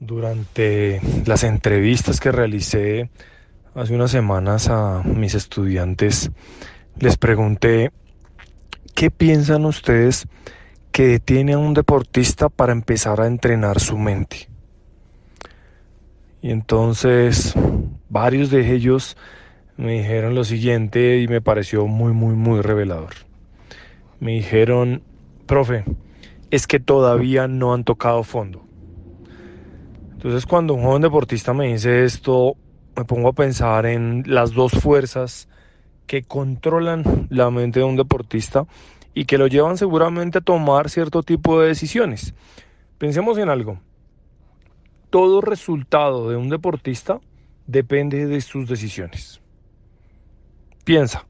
Durante las entrevistas que realicé hace unas semanas a mis estudiantes, les pregunté, ¿qué piensan ustedes que detiene a un deportista para empezar a entrenar su mente? Y entonces varios de ellos me dijeron lo siguiente y me pareció muy, muy, muy revelador. Me dijeron, profe, es que todavía no han tocado fondo. Entonces cuando un joven deportista me dice esto, me pongo a pensar en las dos fuerzas que controlan la mente de un deportista y que lo llevan seguramente a tomar cierto tipo de decisiones. Pensemos en algo. Todo resultado de un deportista depende de sus decisiones. Piensa,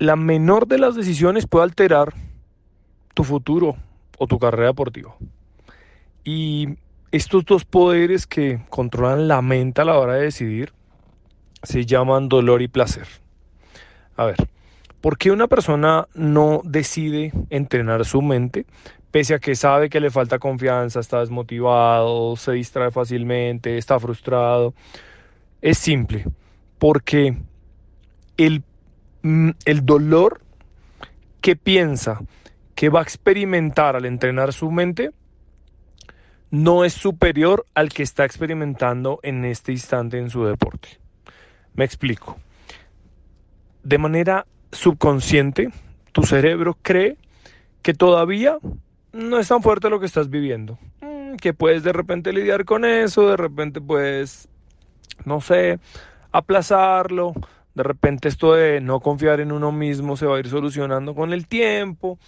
la menor de las decisiones puede alterar tu futuro o tu carrera deportiva. Y estos dos poderes que controlan la mente a la hora de decidir se llaman dolor y placer. A ver, ¿por qué una persona no decide entrenar su mente pese a que sabe que le falta confianza, está desmotivado, se distrae fácilmente, está frustrado? Es simple, porque el, mm, el dolor que piensa que va a experimentar al entrenar su mente no es superior al que está experimentando en este instante en su deporte. Me explico. De manera subconsciente, tu cerebro cree que todavía no es tan fuerte lo que estás viviendo. Mm, que puedes de repente lidiar con eso, de repente puedes, no sé, aplazarlo. De repente esto de no confiar en uno mismo se va a ir solucionando con el tiempo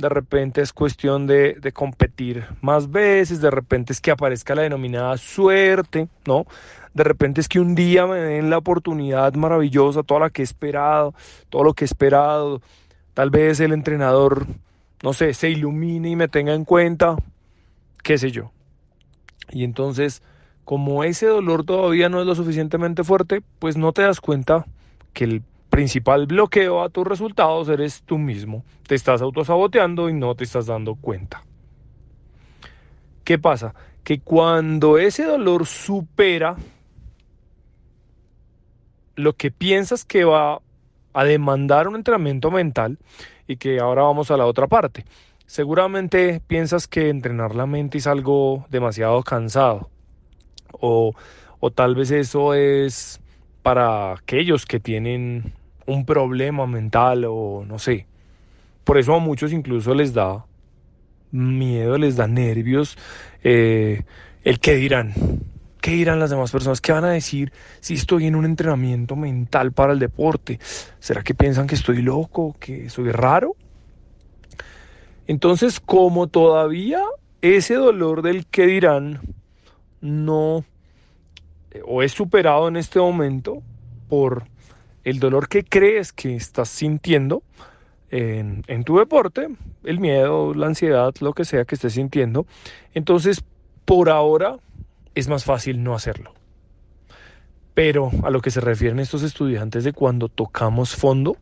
de repente es cuestión de, competir más veces, de repente es que aparezca la denominada suerte, ¿no? De repente es que un día me den la oportunidad maravillosa, toda la que he esperado, todo lo que he esperado, tal vez el entrenador, no sé, se ilumine y me tenga en cuenta, qué sé yo. Y entonces, como ese dolor todavía no es lo suficientemente fuerte, pues no te das cuenta que el principal bloqueo a tus resultados eres tú mismo. Te estás autosaboteando y no te estás dando cuenta. ¿Qué pasa? Que cuando ese dolor supera lo que piensas que va a demandar un entrenamiento mental y que ahora vamos a la otra parte. Seguramente piensas que entrenar la mente es algo demasiado cansado o, o tal vez eso es para aquellos que tienen un problema mental o no sé. Por eso a muchos incluso les da miedo, les da nervios eh, el qué dirán. ¿Qué dirán las demás personas? ¿Qué van a decir si estoy en un entrenamiento mental para el deporte? ¿Será que piensan que estoy loco, que soy raro? Entonces, como todavía ese dolor del qué dirán no eh, o es superado en este momento por el dolor que crees que estás sintiendo en, tu deporte, el miedo, la ansiedad, lo que sea que estés sintiendo, entonces por ahora es más fácil no hacerlo. Pero a lo que se refieren estos estudiantes de cuando tocamos fondo,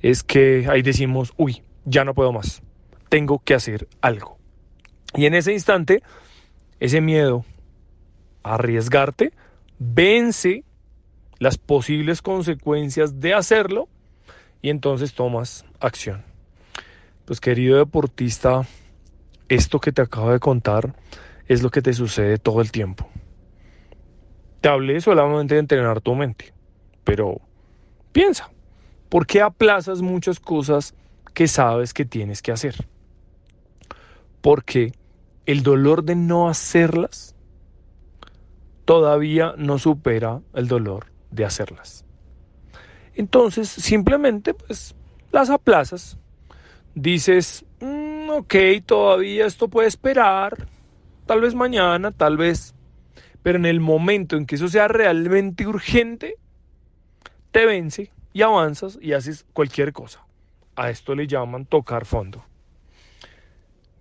es que ahí decimos, uy, ya no puedo más, tengo que hacer algo. Y en ese instante, ese miedo a arriesgarte vence las posibles consecuencias de hacerlo y entonces tomas acción. Pues querido deportista, esto que te acabo de contar es lo que te sucede todo el tiempo. Te hablé solamente de entrenar tu mente, pero piensa, ¿por qué aplazas muchas cosas que sabes que tienes que hacer? Porque el dolor de no hacerlas todavía no supera el dolor de hacerlas. Entonces, simplemente, pues, las aplazas. Dices, mm, ok, todavía esto puede esperar, tal vez mañana, tal vez, pero en el momento en que eso sea realmente urgente, te vence y avanzas y haces cualquier cosa. A esto le llaman tocar fondo.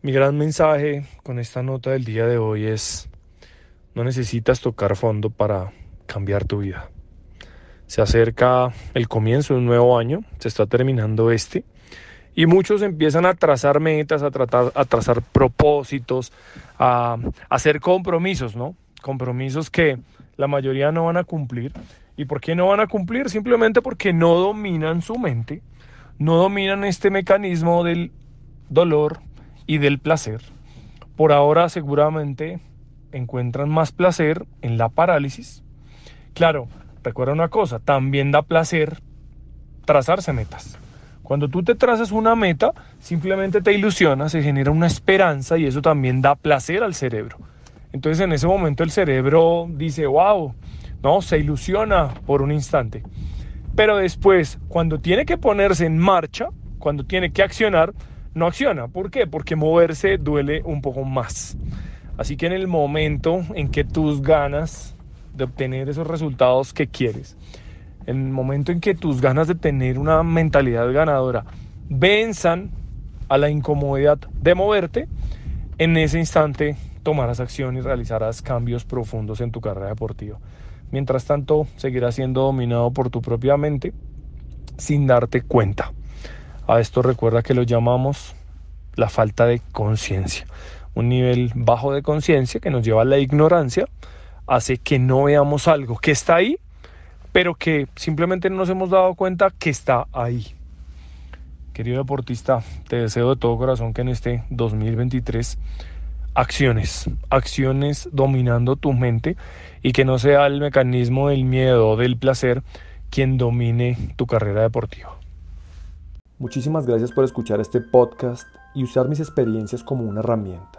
Mi gran mensaje con esta nota del día de hoy es, no necesitas tocar fondo para cambiar tu vida. Se acerca el comienzo de un nuevo año, se está terminando este, Y muchos empiezan a trazar metas, a, tratar, a trazar propósitos, a, a hacer compromisos, ¿no? Compromisos que la mayoría no van a cumplir. ¿Y por qué no van a cumplir? Simplemente porque no dominan su mente, no dominan este mecanismo del dolor y del placer. Por ahora seguramente encuentran más placer en la parálisis. Claro, recuerda una cosa, también da placer trazarse metas. Cuando tú te trazas una meta, simplemente te ilusiona, se genera una esperanza y eso también da placer al cerebro. Entonces en ese momento el cerebro dice, wow, no, se ilusiona por un instante. Pero después, cuando tiene que ponerse en marcha, cuando tiene que accionar, no acciona. ¿Por qué? Porque moverse duele un poco más. Así que en el momento en que tus ganas de obtener esos resultados que quieres, en el momento en que tus ganas de tener una mentalidad ganadora venzan a la incomodidad de moverte, en ese instante tomarás acción y realizarás cambios profundos en tu carrera deportiva. Mientras tanto, seguirás siendo dominado por tu propia mente sin darte cuenta. A esto recuerda que lo llamamos la falta de conciencia un nivel bajo de conciencia que nos lleva a la ignorancia, hace que no veamos algo que está ahí, pero que simplemente no nos hemos dado cuenta que está ahí. Querido deportista, te deseo de todo corazón que en este 2023 acciones, acciones dominando tu mente y que no sea el mecanismo del miedo o del placer quien domine tu carrera deportiva. Muchísimas gracias por escuchar este podcast y usar mis experiencias como una herramienta.